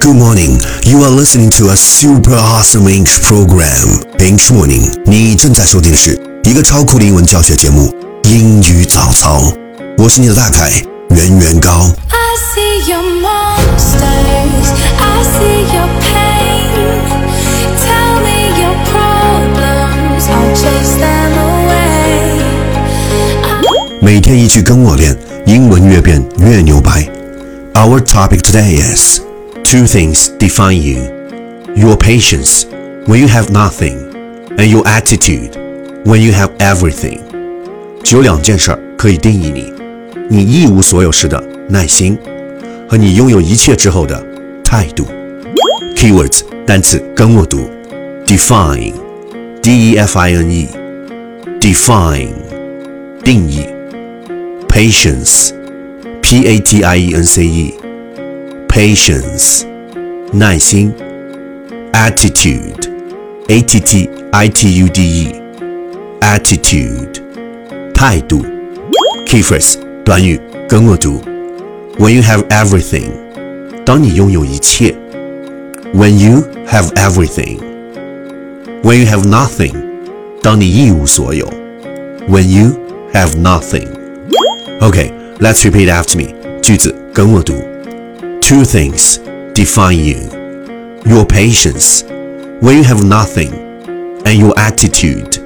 Good morning. You are listening to a super awesome English program. English morning. 你正在收听的是一个超酷的英文教学节目《英语早操》。我是你的大凯，原原高。I topic today is. two things define you: your patience when you have nothing, and your attitude when you have everything. 只有两件事儿可以定义你：你一无所有时的耐心，和你拥有一切之后的态度。Keywords 单词跟我读：define，d-e-f-i-n-e，define，定义；patience。P A T I E N C E，patience，耐心；attitude，A T T I T U D E，attitude，态度。Key phrase 短语跟我读：When you have everything，当你拥有一切；When you have everything，When you have nothing，当你一无所有；When you have nothing。Okay, let's repeat after me. 句子跟我读。 Two things define you your patience when you have nothing, and your attitude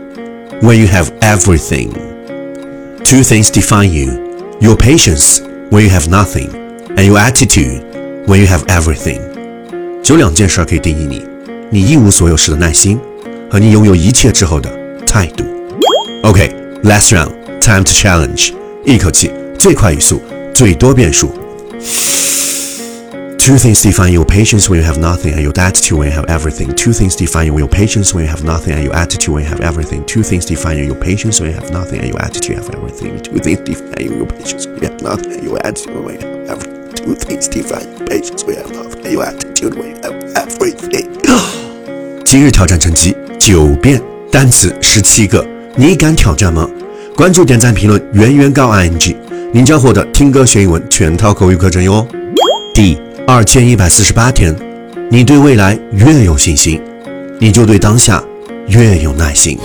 when you have everything. Two things define you your patience when you have nothing, and your attitude when you have everything. okay last round, time to challenge. 一口气，最快语速，最多遍数。Two things define your patience when you have nothing, and your attitude when you have everything. Two things define your patience when you have nothing, and your attitude when you have everything. Two things define your patience when you have nothing, and your attitude have everything. Two things define your patience when you have nothing, and your attitude when you have everything. Two things define your patience when you have nothing, and your attitude when you have everything. 今日挑战成绩九遍，单词十七个，你敢挑战吗？关注、点赞、评论，圆圆高 ing，您将获得听歌学英文全套口语课程哟。第 二千一百四十八天，你对未来越有信心，你就对当下越有耐心。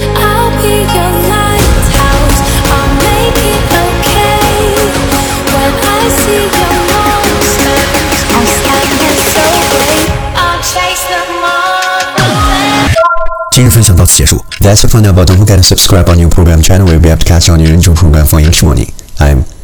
今日分享到此结束。That's it for now, but don't forget to subscribe on your program channel. We'll be able to catch on your new program for English morning. I'm。